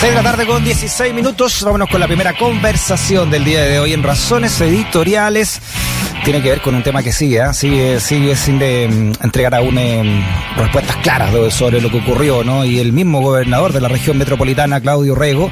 6 de la tarde con 16 minutos. Vámonos con la primera conversación del día de hoy en Razones Editoriales. Tiene que ver con un tema que sigue, ¿eh? sigue, sigue sin de, mm, entregar aún eh, respuestas claras sobre lo que ocurrió, ¿no? Y el mismo gobernador de la región metropolitana, Claudio Rego,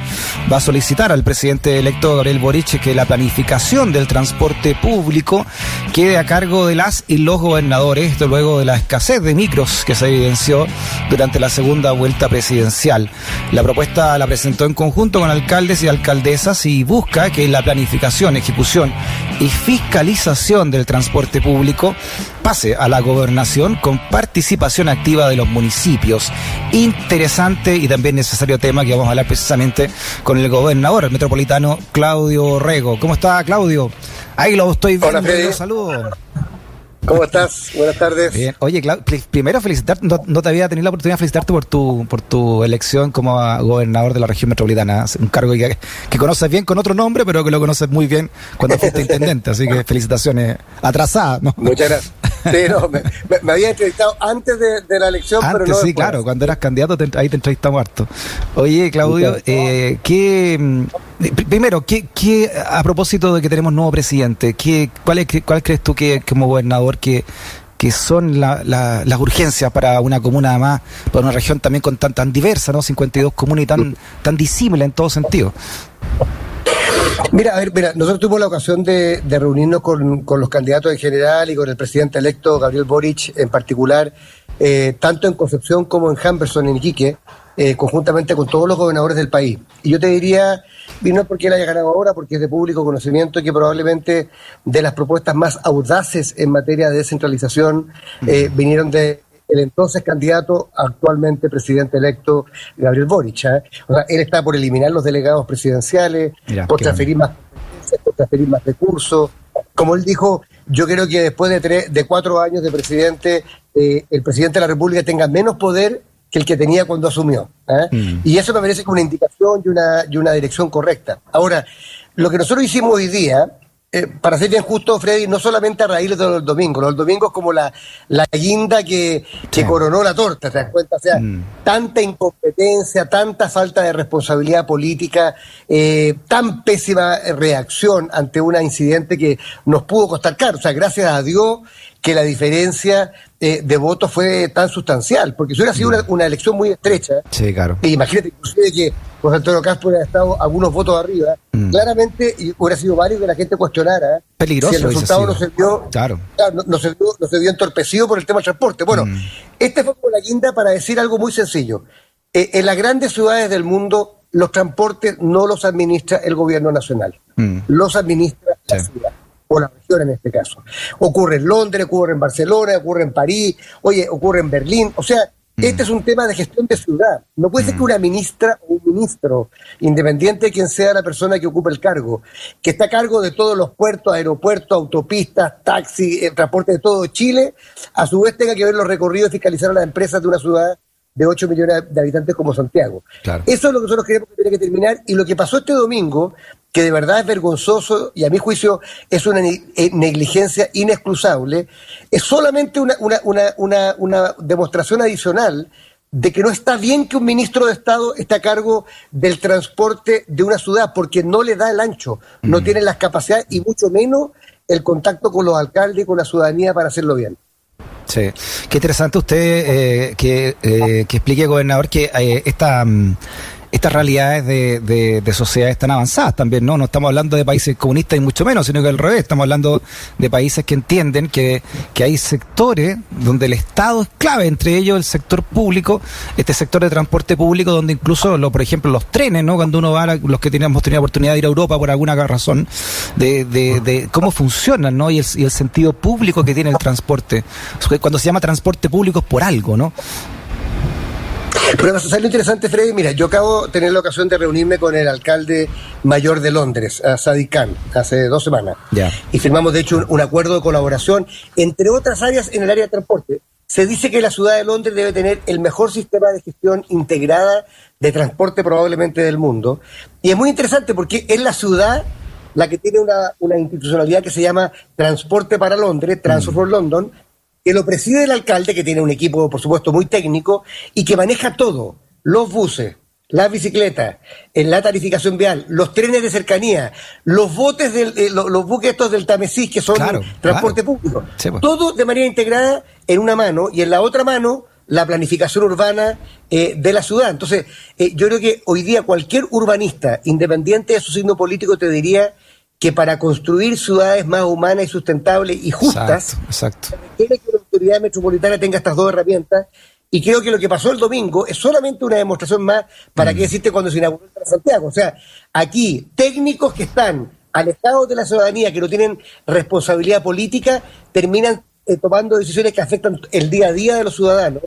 va a solicitar al presidente electo Gabriel Boric que la planificación del transporte público quede a cargo de las y los gobernadores, esto luego de la escasez de micros que se evidenció durante la segunda vuelta presidencial. La propuesta la presentó en conjunto con alcaldes y alcaldesas y busca que la planificación, ejecución y fiscalización del transporte público pase a la gobernación con participación activa de los municipios. Interesante y también necesario tema que vamos a hablar precisamente con el gobernador el metropolitano Claudio Rego. ¿Cómo está Claudio? Ahí lo estoy viendo. Hola, Saludos. ¿Cómo estás? Buenas tardes. Bien. Oye, primero felicitarte, no, te había tenido la oportunidad de felicitarte por tu por tu elección como gobernador de la región metropolitana, un cargo que, que conoces bien con otro nombre, pero que lo conoces muy bien cuando fuiste intendente, así que felicitaciones atrasadas. ¿no? Muchas gracias. Sí, no, me, había entrevistado antes de, la elección, pero no sí, claro, cuando eras candidato ahí te entrevistamos harto. Oye, Claudio, eh, ¿qué, mm, primero, ¿qué, ¿qué, a propósito de que tenemos nuevo presidente, ¿qué, cuál, es, cuál crees tú que como gobernador que, que son las urgencias para una comuna más, para una región también con tan, tan diversa, ¿no? 52 comunas y tan, tan disímila en todo sentido. Mira, a ver, mira, nosotros tuvimos la ocasión de, reunirnos con, los candidatos en general y con el presidente electo Gabriel Boric en particular, eh, tanto en Concepción como en Humberson, en Iquique, eh, conjuntamente con todos los gobernadores del país. Y yo te diría, y no porque él haya ganado ahora, porque es de público conocimiento que probablemente de las propuestas más audaces en materia de descentralización eh, vinieron de el entonces candidato, actualmente presidente electo, Gabriel Boric. ¿eh? O sea, él está por eliminar los delegados presidenciales, por transferir más por transferir más recursos. Como él dijo, yo creo que después de, tres, de cuatro años de presidente, el presidente de la República tenga menos poder que el que tenía cuando asumió. ¿eh? Mm. Y eso me parece que una indicación y una, y una dirección correcta. Ahora, lo que nosotros hicimos hoy día, eh, para ser bien justo, Freddy, no solamente a raíz de los domingos, los domingos como la, la guinda que, que coronó la torta, ¿te das cuenta? O sea, mm. tanta incompetencia, tanta falta de responsabilidad política, eh, tan pésima reacción ante un incidente que nos pudo costar caro. O sea, gracias a Dios que la diferencia eh, de votos fue tan sustancial, porque si hubiera sido una, elección muy estrecha, sí, claro. e imagínate inclusive que José Antonio Castro hubiera estado algunos votos arriba, mm. claramente hubiera sido válido que la gente cuestionara Peligroso si el resultado no se vio, claro. no, se vio, no, se vio, entorpecido por el tema del transporte. Bueno, mm. este fue como la guinda para decir algo muy sencillo. Eh, en las grandes ciudades del mundo, los transportes no los administra el gobierno nacional, mm. los administra la ciudad o la región en este caso. Ocurre en Londres, ocurre en Barcelona, ocurre en París, oye, ocurre en Berlín. O sea, mm. este es un tema de gestión de ciudad. No puede ser que mm. una ministra o un ministro, independiente de quien sea la persona que ocupe el cargo, que está a cargo de todos los puertos, aeropuertos, autopistas, taxis, el transporte de todo Chile, a su vez tenga que ver los recorridos y fiscalizar a las empresas de una ciudad de 8 millones de habitantes como Santiago. Eso es lo que nosotros queremos que tiene que terminar. Y lo que pasó este domingo, que de verdad es vergonzoso y a mi juicio es una eh, negligencia inexcusable, es solamente una, una, demostración adicional de que no está bien que un ministro de Estado esté a cargo del transporte de una ciudad, porque no le da el ancho, no tiene las capacidades y mucho menos el contacto con los alcaldes y con la ciudadanía para hacerlo bien. Sí, qué interesante usted eh, que, eh, que explique, gobernador, que eh, esta... Estas realidades de, de, sociedades tan avanzadas también, ¿no? No estamos hablando de países comunistas y mucho menos, sino que al revés, estamos hablando de países que entienden que, que hay sectores donde el Estado es clave, entre ellos el sector público, este sector de transporte público, donde incluso, lo, por ejemplo, los trenes, ¿no? Cuando uno va, los que teníamos tenido oportunidad de ir a Europa por alguna razón, de, de, de cómo funcionan, ¿no? Y el, y el sentido público que tiene el transporte. Cuando se llama transporte público es por algo, ¿no? Pero va a interesante, Freddy. Mira, yo acabo de tener la ocasión de reunirme con el alcalde mayor de Londres, Sadiq Khan, hace dos semanas. Y firmamos, de hecho, un, acuerdo de colaboración, entre otras áreas en el área de transporte. Se dice que la ciudad de Londres debe tener el mejor sistema de gestión integrada de transporte probablemente del mundo. Y es muy interesante porque es la ciudad la que tiene una, una institucionalidad que se llama Transporte para Londres, Transport for London, que lo preside el alcalde, que tiene un equipo, por supuesto, muy técnico, y que maneja todo, los buses, las bicicletas, en la tarificación vial, los trenes de cercanía, los botes del, eh, los, buques estos del Tamesís que son transporte público, pues. todo de manera integrada en una mano y en la otra mano la planificación urbana eh, de la ciudad. Entonces, eh, yo creo que hoy día cualquier urbanista, independiente de su signo político, te diría que para construir ciudades más humanas y sustentables y justas, exacto, que la autoridad metropolitana tenga estas dos herramientas y creo que lo que pasó el domingo es solamente una demostración más para qué mm. decirte cuando se inauguró el Santiago. O sea, aquí técnicos que están alejados de la ciudadanía, que no tienen responsabilidad política, terminan eh, tomando decisiones que afectan el día a día de los ciudadanos.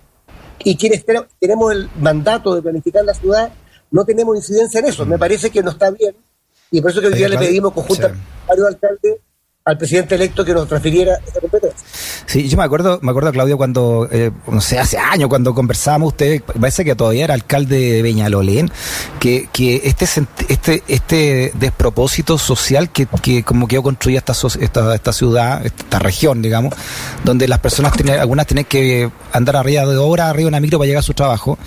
Y quienes tenemos el mandato de planificar la ciudad, no tenemos incidencia en eso. Me mm. parece que no está bien. Y por eso que hoy día le pedimos conjuntamente a varios alcaldes al presidente electo que nos transfiriera esa competencia. Sí, yo me acuerdo, me acuerdo Claudio cuando, eh, no sé, hace años cuando conversábamos, usted parece que todavía era alcalde de Beñalolén, que, que este este este despropósito social que, que como que yo construía esta, esta, esta ciudad, esta región, digamos, donde las personas tienen, algunas tienen que andar arriba de hora, arriba de una micro para llegar a su trabajo.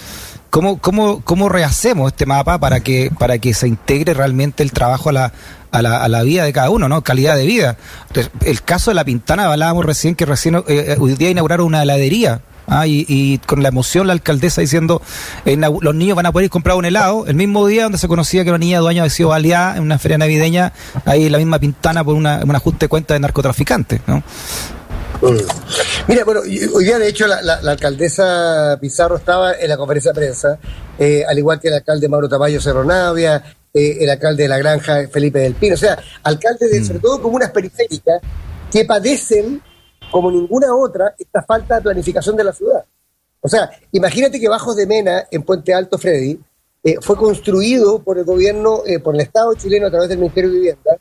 ¿Cómo, cómo, ¿Cómo rehacemos este mapa para que, para que se integre realmente el trabajo a la, a la, a la vida de cada uno, ¿no? Calidad de vida. El caso de la Pintana, hablábamos recién que recién eh, eh, hoy día inauguraron una heladería. Ah, y, con la emoción la alcaldesa diciendo eh, los niños van a poder comprar un helado el mismo día donde se conocía que una niña dueña había sido baleada en una feria navideña ahí la misma pintana por una, un ajuste de cuenta de narcotraficantes ¿no? Mm. Mira, bueno, hoy día de hecho la, alcaldesa Pizarro estaba en la conferencia de prensa, al igual que el alcalde Mauro Tamayo Cerro Navia, eh, el alcalde de la granja, Felipe del Pino, o sea, alcaldes de, mm. sobre todo comunas periféricas, que padecen como ninguna otra esta falta de planificación de la ciudad. O sea, imagínate que Bajos de Mena, en Puente Alto, Freddy, eh, fue construido por el gobierno, eh, por el Estado chileno a través del Ministerio de Vivienda,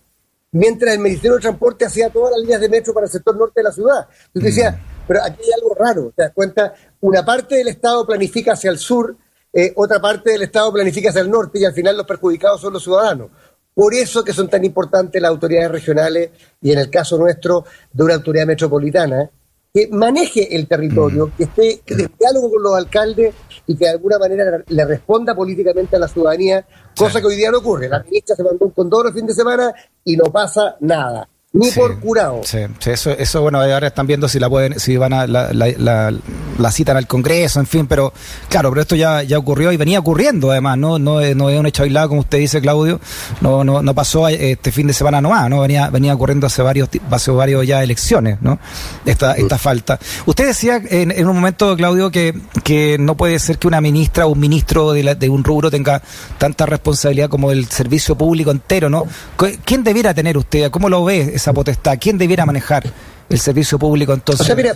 mientras el Ministerio de Transporte hacía todas las líneas de metro para el sector norte de la ciudad. Entonces decía, mm. pero aquí hay algo raro, te das cuenta, una parte del Estado planifica hacia el sur eh, otra parte del Estado planifica hacia el norte y al final los perjudicados son los ciudadanos. Por eso que son tan importantes las autoridades regionales y en el caso nuestro de una autoridad metropolitana que maneje el territorio, mm. que esté en diálogo con los alcaldes y que de alguna manera le responda políticamente a la ciudadanía, cosa que hoy día no ocurre. La ministra se mandó un condoro el fin de semana y no pasa nada ni por curado. Sí, eso, eso, bueno, ahora están viendo si la pueden, si van a la, la, la, citan al Congreso, en fin, pero claro, pero esto ya, ya ocurrió y venía ocurriendo además, no, no, no es un hecho aislado como usted dice, Claudio, no, no, no pasó este fin de semana nomás, no venía, venía ocurriendo hace varios, hace varios ya elecciones, ¿no? Esta, esta falta. Usted decía en, en, un momento, Claudio, que, que no puede ser que una ministra o un ministro de, de un rubro tenga tanta responsabilidad como el servicio público entero, ¿no? ¿Quién debiera tener usted? ¿Cómo lo ve? Esa potestad? ¿Quién debiera manejar el servicio público entonces? O sea, mira,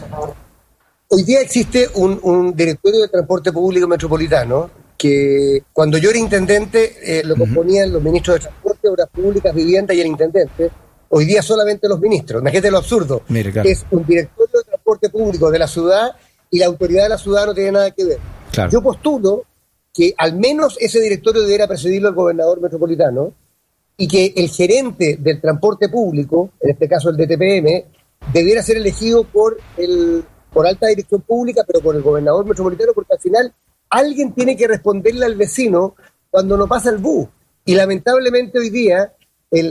hoy día existe un, directorio de transporte público metropolitano que cuando yo era intendente eh, lo componían los ministros de transporte, obras públicas, vivienda y el intendente. Hoy día solamente los ministros. Imagínate lo absurdo. Es un directorio de transporte público de la ciudad y la autoridad de la ciudad no tiene nada que ver. Yo postulo que al menos ese directorio debiera presidirlo el gobernador metropolitano y que el gerente del transporte público, en este caso el DTPM, debiera ser elegido por, el, por alta dirección pública, pero por el gobernador metropolitano, porque al final alguien tiene que responderle al vecino cuando no pasa el bus. Y lamentablemente hoy día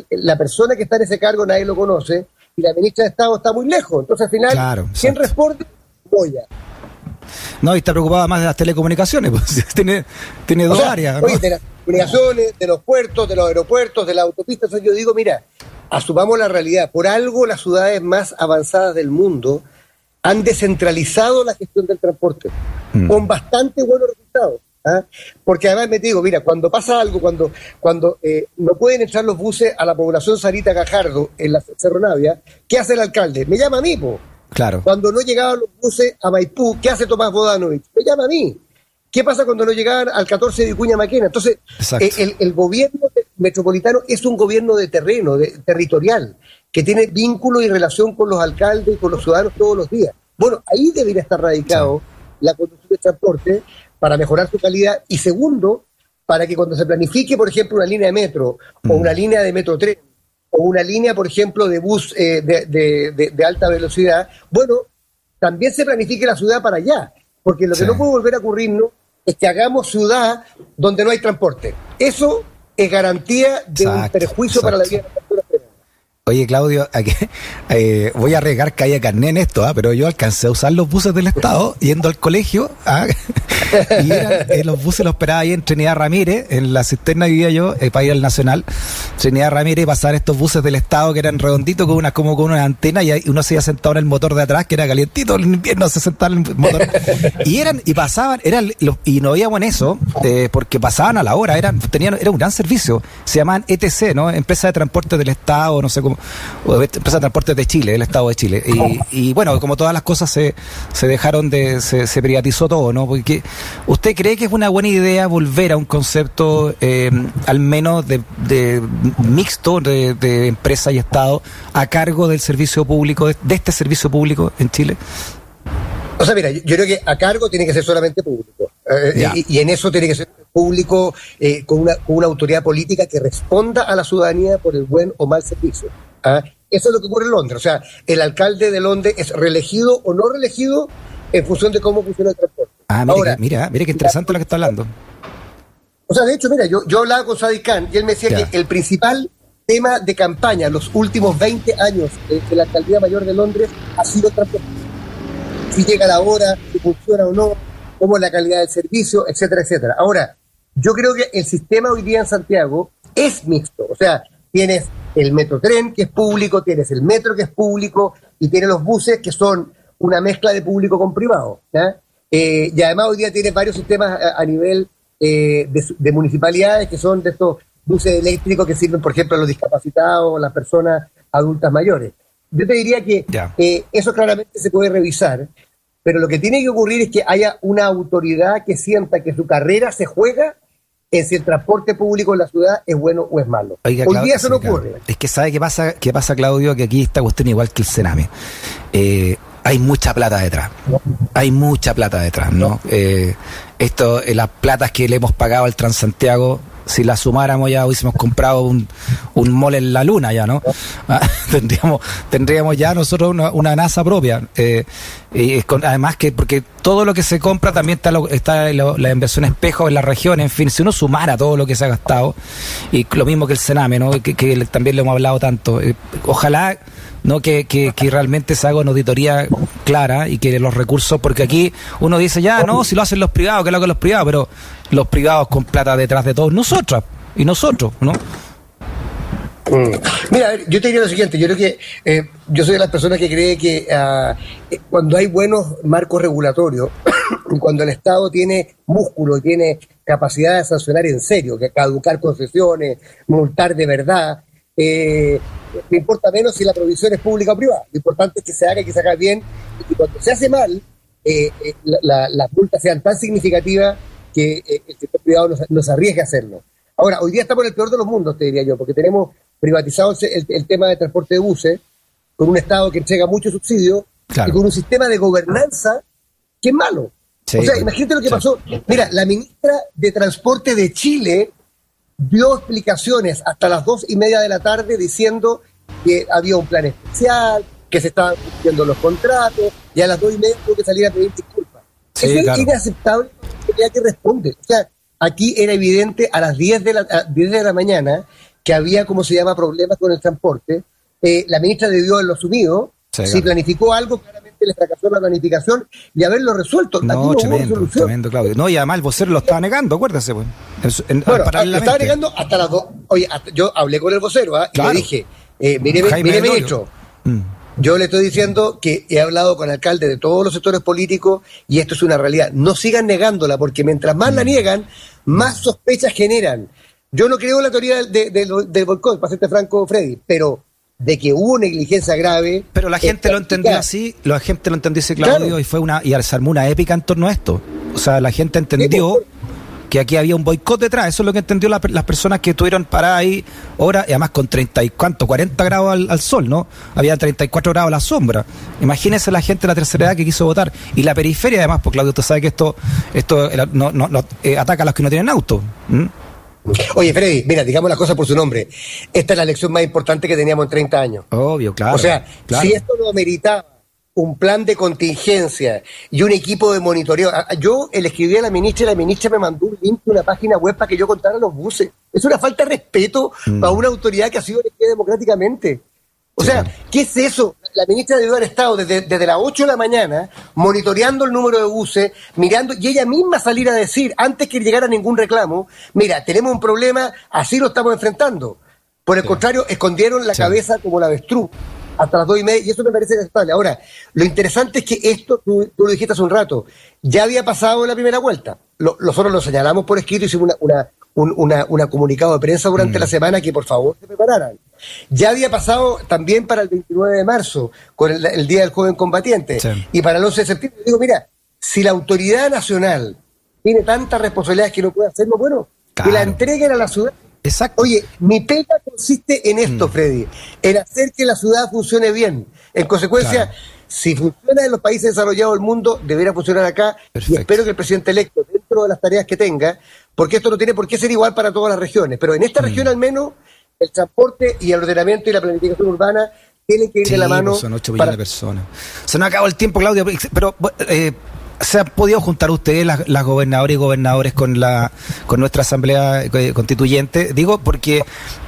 la persona que está en ese cargo nadie lo conoce y la ministra de Estado está muy lejos. Entonces al final, ¿quién responde? Goya. No, y está preocupada más de las telecomunicaciones, pues tiene, tiene dos áreas. Oye, de las comunicaciones, de los puertos, de los aeropuertos, de las autopistas. yo digo, mira, asumamos la realidad. Por algo las ciudades más avanzadas del mundo han descentralizado la gestión del transporte mm. con bastante buenos resultados. ¿ah? Porque además me digo, mira, cuando pasa algo, cuando, cuando eh, no pueden entrar los buses a la población Sarita Gajardo en la Cerro Navia, ¿qué hace el alcalde? Me llama a mí, po. Claro. Cuando no llegaban los buses a Maipú, ¿qué hace Tomás Bodanovich? Me llama a mí. ¿Qué pasa cuando no llegaban al 14 de Vicuña Maquena? Entonces, eh, el, gobierno metropolitano es un gobierno de terreno, de, territorial, que tiene vínculo y relación con los alcaldes y con los ciudadanos todos los días. Bueno, ahí debería estar radicado la conducción de transporte para mejorar su calidad y segundo, para que cuando se planifique, por ejemplo, una línea de metro o mm. una línea de metro tren o una línea, por ejemplo, de bus eh, de, alta velocidad, bueno, también se planifique la ciudad para allá, porque lo que no puede volver a ocurrirnos es que hagamos ciudad donde no hay transporte. Eso es garantía de un perjuicio para la vida de. Oye, Claudio, eh, voy a arriesgar que haya carné en esto, ¿ah? pero yo alcancé a usar los buses del Estado yendo al colegio. ¿ah? y eh, los buses los esperaba ahí en Trinidad Ramírez, en la cisterna vivía yo, el país del Nacional. Trinidad Ramírez, pasar estos buses del Estado que eran redonditos con una, como con una antena y uno se iba sentado en el motor de atrás, que era calientito, el invierno se sentaba en el motor. y eran, y pasaban, eran, y no veíamos en eso, eh, porque pasaban a la hora, eran, tenían, era un gran servicio. Se llamaban ETC, ¿no? Empresa de Transporte del Estado, no sé cómo empresa de transportes de Chile, el Estado de Chile. Y, bueno, como todas las cosas se, se dejaron de, se, privatizó todo, ¿no? Porque ¿usted cree que es una buena idea volver a un concepto eh, al menos de, mixto de, empresa y Estado a cargo del servicio público, de, este servicio público en Chile? O sea, mira, yo, creo que a cargo tiene que ser solamente público. Eh, y, en eso tiene que ser público eh, con, una, con una autoridad política que responda a la ciudadanía por el buen o mal servicio. ¿ah? Eso es lo que ocurre en Londres. O sea, el alcalde de Londres es reelegido o no reelegido en función de cómo funciona el transporte. Ah, mira, mira, mira qué interesante lo que está hablando. O sea, de hecho, mira, yo, yo hablaba con Sadiq Khan y él me decía que el principal tema de campaña los últimos 20 años de, la alcaldía mayor de Londres ha sido transporte. Si llega la hora, si funciona o no, cómo es la calidad del servicio, etcétera, etcétera. Ahora, yo creo que el sistema hoy día en Santiago es mixto. O sea, tienes el metrotren que es público, tienes el metro que es público y tienes los buses que son una mezcla de público con privado. Eh, y además hoy día tienes varios sistemas a, nivel eh, de, municipalidades que son de estos buses eléctricos que sirven, por ejemplo, a los discapacitados, o las personas adultas mayores. Yo te diría que eh, eso claramente se puede revisar, pero lo que tiene que ocurrir es que haya una autoridad que sienta que su carrera se juega es si el transporte público en la ciudad es bueno o es malo. Hoy día eso no ocurre. Es que sabe qué pasa, qué pasa, Claudio, que aquí está cuestión igual que el Sename. Eh, hay mucha plata detrás. Hay mucha plata detrás, ¿no? Eh, esto, eh, las platas que le hemos pagado al Transantiago si la sumáramos ya hubiésemos comprado un, un mole en la luna ya, ¿no? Ah, tendríamos, tendríamos ya nosotros una, NASA propia. Eh, y además que, porque todo lo que se compra también está, está la inversión espejo en la región, en fin, si uno sumara todo lo que se ha gastado, y lo mismo que el Sename, ¿no? Que, también lo hemos hablado tanto. Eh, ojalá no que, que, que, realmente se haga una auditoría clara y que los recursos, porque aquí uno dice ya, no, si lo hacen los privados, que lo hagan los privados, pero los privados con plata detrás de todos nosotros y nosotros, ¿no? Mm. Mira, yo te diría lo siguiente, yo creo que eh, yo soy de las personas que cree que ah, eh, cuando hay buenos marcos regulatorios, cuando el Estado tiene músculo tiene capacidad de sancionar en serio, que caducar concesiones, multar de verdad, eh, me importa menos si la provisión es pública o privada. Lo importante es que se haga y que se haga bien, y cuando se hace mal, las multas sean tan significativas que eh, el sector privado nos, arriesgue a hacerlo. Ahora, hoy día estamos en el peor de los mundos, te diría yo, porque tenemos privatizado el, tema de transporte de buses, con un Estado que entrega mucho subsidio y con un sistema de gobernanza que es malo. o sea, imagínate lo que pasó. Mira, la ministra de Transporte de Chile dio explicaciones hasta las dos y media de la tarde diciendo que había un plan especial, que se estaban cumpliendo los contratos, y a las dos y media tuvo que salir a pedir disculpas. es inaceptable que responde. O sea, aquí era evidente a las 10 de la, 10 de la mañana que había, como se llama, problemas con el transporte. Eh, la ministra debió haberlo asumido. si planificó algo, le fracasó la planificación y haberlo resuelto. No, tremendo, tremendo, Claudio. No, y además el vocero lo estaba negando, acuérdese. Pues. bueno, lo estaba negando hasta las dos. Oye, yo hablé con el vocero ¿ah? y le dije, eh, mire, mire ministro, mm. Yo le estoy diciendo que he hablado con alcaldes de todos los sectores políticos y esto es una realidad. No sigan negándola porque mientras más la mm. niegan, más sospechas generan. Yo no creo en la teoría del, del, boicot, para serte franco, Freddy, pero de que hubo negligencia grave. Pero la gente lo entendió así, la gente lo entendió así, Claudio, y fue una y se armó una épica en torno a esto. O sea, la gente entendió que aquí había un boicot detrás. Eso es lo que entendió las personas que estuvieron paradas ahí ahora, y además con 30 y cuánto, 40 grados al, sol, ¿no? Había 34 grados a la sombra. Imagínense la gente de la tercera edad que quiso votar. Y la periferia, además, porque Claudio, usted sabe que esto, esto no, no, eh, ataca a los que no tienen auto. Oye, Freddy, mira, digamos las cosas por su nombre. Esta es la elección más importante que teníamos en 30 años. Obvio, claro. O sea, si esto no ameritaba un plan de contingencia y un equipo de monitoreo. A- a- Yo le escribí a la ministra y la ministra me mandó un link de una página web para que yo contara los buses. Es una falta de respeto para una autoridad que ha sido elegida democráticamente. O sea. ¿qué es eso? La ministra debió haber estado desde, desde las 8 de la mañana monitoreando el número de buses, mirando, y ella misma salir a decir, antes que llegara ningún reclamo, mira, tenemos un problema, así lo estamos enfrentando. Por el Sí. contrario, escondieron la Sí. cabeza como la avestruz hasta las dos y media, y eso me parece inaceptable. Ahora, lo interesante es que esto, tú, tú lo dijiste hace un rato, ya había pasado en la primera vuelta. Lo- nosotros lo señalamos por escrito, hicimos una, una, un una, una comunicado de prensa durante la semana que por favor se prepararan. Ya había pasado también para el 29 de marzo, con el, el Día del Joven Combatiente, Sí. y para el 11 de septiembre. Digo, mira, si la autoridad nacional tiene tantas responsabilidades que no puede hacerlo, bueno, que la entreguen a la ciudad. Exacto. Oye, mi pega consiste en esto, Freddy, en hacer que la ciudad funcione bien. En consecuencia, Claro. si funciona en los países desarrollados del mundo, debería funcionar acá. Perfecto. Y espero que el presidente electo, dentro de las tareas que tenga, porque esto no tiene por qué ser igual para todas las regiones, pero en esta región al menos, el transporte y el ordenamiento y la planificación urbana tienen que ir Sí, de la mano. pues son 8 millones para- de personas. Se nos acabó el tiempo, Claudio, pero eh, ¿se han podido juntar ustedes, las, gobernadoras y gobernadores, con la con nuestra asamblea eh, constituyente? Digo, porque,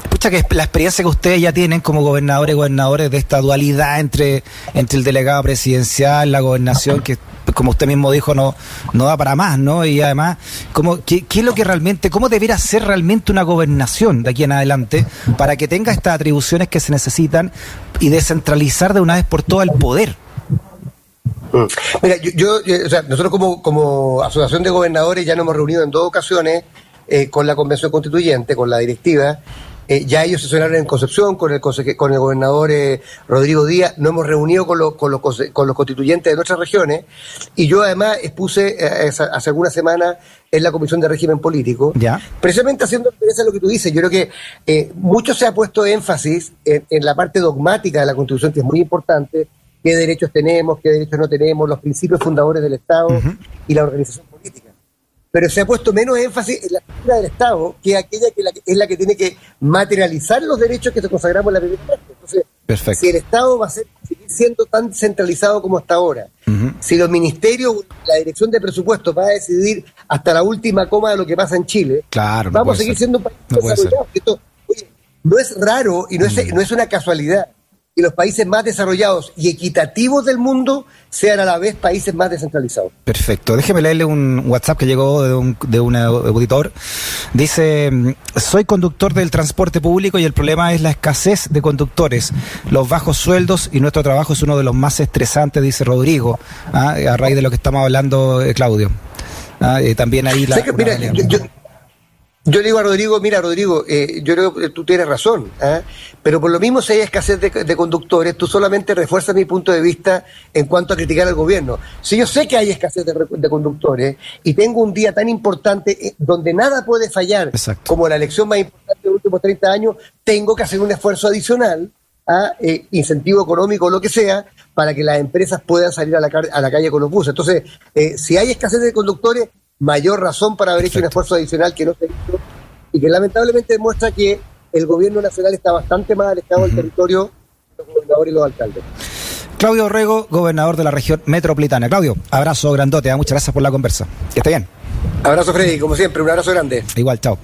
pucha, que la experiencia que ustedes ya tienen como gobernadores y gobernadores de esta dualidad entre, entre el delegado presidencial, la gobernación, que como usted mismo dijo, no, no da para más, ¿no? Y además, ¿cómo, qué, qué es lo que realmente, cómo debiera ser realmente una gobernación de aquí en adelante para que tenga estas atribuciones que se necesitan y descentralizar de una vez por todas el poder? Mm. Mira, yo, yo, eh, o sea, nosotros como, como asociación de gobernadores ya nos hemos reunido en dos ocasiones eh, con la convención constituyente, con la directiva. Eh, ya ellos sesionaron en Concepción con el, con el gobernador eh, Rodrigo Díaz. Nos hemos reunido con, los con, los, con los constituyentes de nuestras regiones. Y yo además expuse hace algunas semanas en la Comisión de Régimen Político. Ya. Precisamente haciendo referencia a lo que tú dices, yo creo que eh, mucho se ha puesto énfasis en, en la parte dogmática de la Constitución, que es muy importante, qué derechos tenemos, qué derechos no tenemos, los principios fundadores del Estado y la organización política. Pero se ha puesto menos énfasis en la estructura del Estado, que aquella que, la que- es la que tiene que materializar los derechos que se consagramos en la primera parte. Entonces, Perfecto. si el Estado va a ser, seguir siendo tan centralizado como hasta ahora, si los ministerios, la dirección de presupuestos va a decidir hasta la última coma de lo que pasa en Chile, Claro, no vamos a puede seguir ser. siendo un país No. Mm. desarrollado. Esto, oye, no es raro y no es, no es una casualidad que los países más desarrollados y equitativos del mundo sean a la vez países más descentralizados. Perfecto. Déjeme leerle un WhatsApp que llegó de un, de un auditor. Dice, mm, soy conductor del transporte público y el problema es la escasez de conductores, los bajos sueldos y nuestro trabajo es uno de los más estresantes, dice Rodrigo, ah, a raíz de lo que estamos hablando, eh, Claudio. Ah, eh, también ahí la... Sé que, una mira, realidad. yo, yo- yo le digo a Rodrigo, mira Rodrigo, eh, yo creo que tú tienes razón, ¿ah? pero por lo mismo si hay escasez de, de conductores, tú solamente refuerzas mi punto de vista en cuanto a criticar al gobierno. Si yo sé que hay escasez de, conductores y tengo un día tan importante eh, donde nada puede fallar, Exacto. como la elección más importante de los últimos 30 años, tengo que hacer un esfuerzo adicional a eh, incentivo económico o lo que sea para que las empresas puedan salir a la, a la calle con los buses. Entonces, eh, si hay escasez de conductores, mayor razón para haber hecho un esfuerzo adicional que no se hizo y que lamentablemente demuestra que el gobierno nacional está bastante más alejado del territorio los gobernadores y los alcaldes. Claudio Orrego, gobernador de la región metropolitana. Claudio, abrazo grandote, ah, muchas gracias por la conversa. Que esté bien. Abrazo Freddy, como siempre, un abrazo grande. Igual, chao.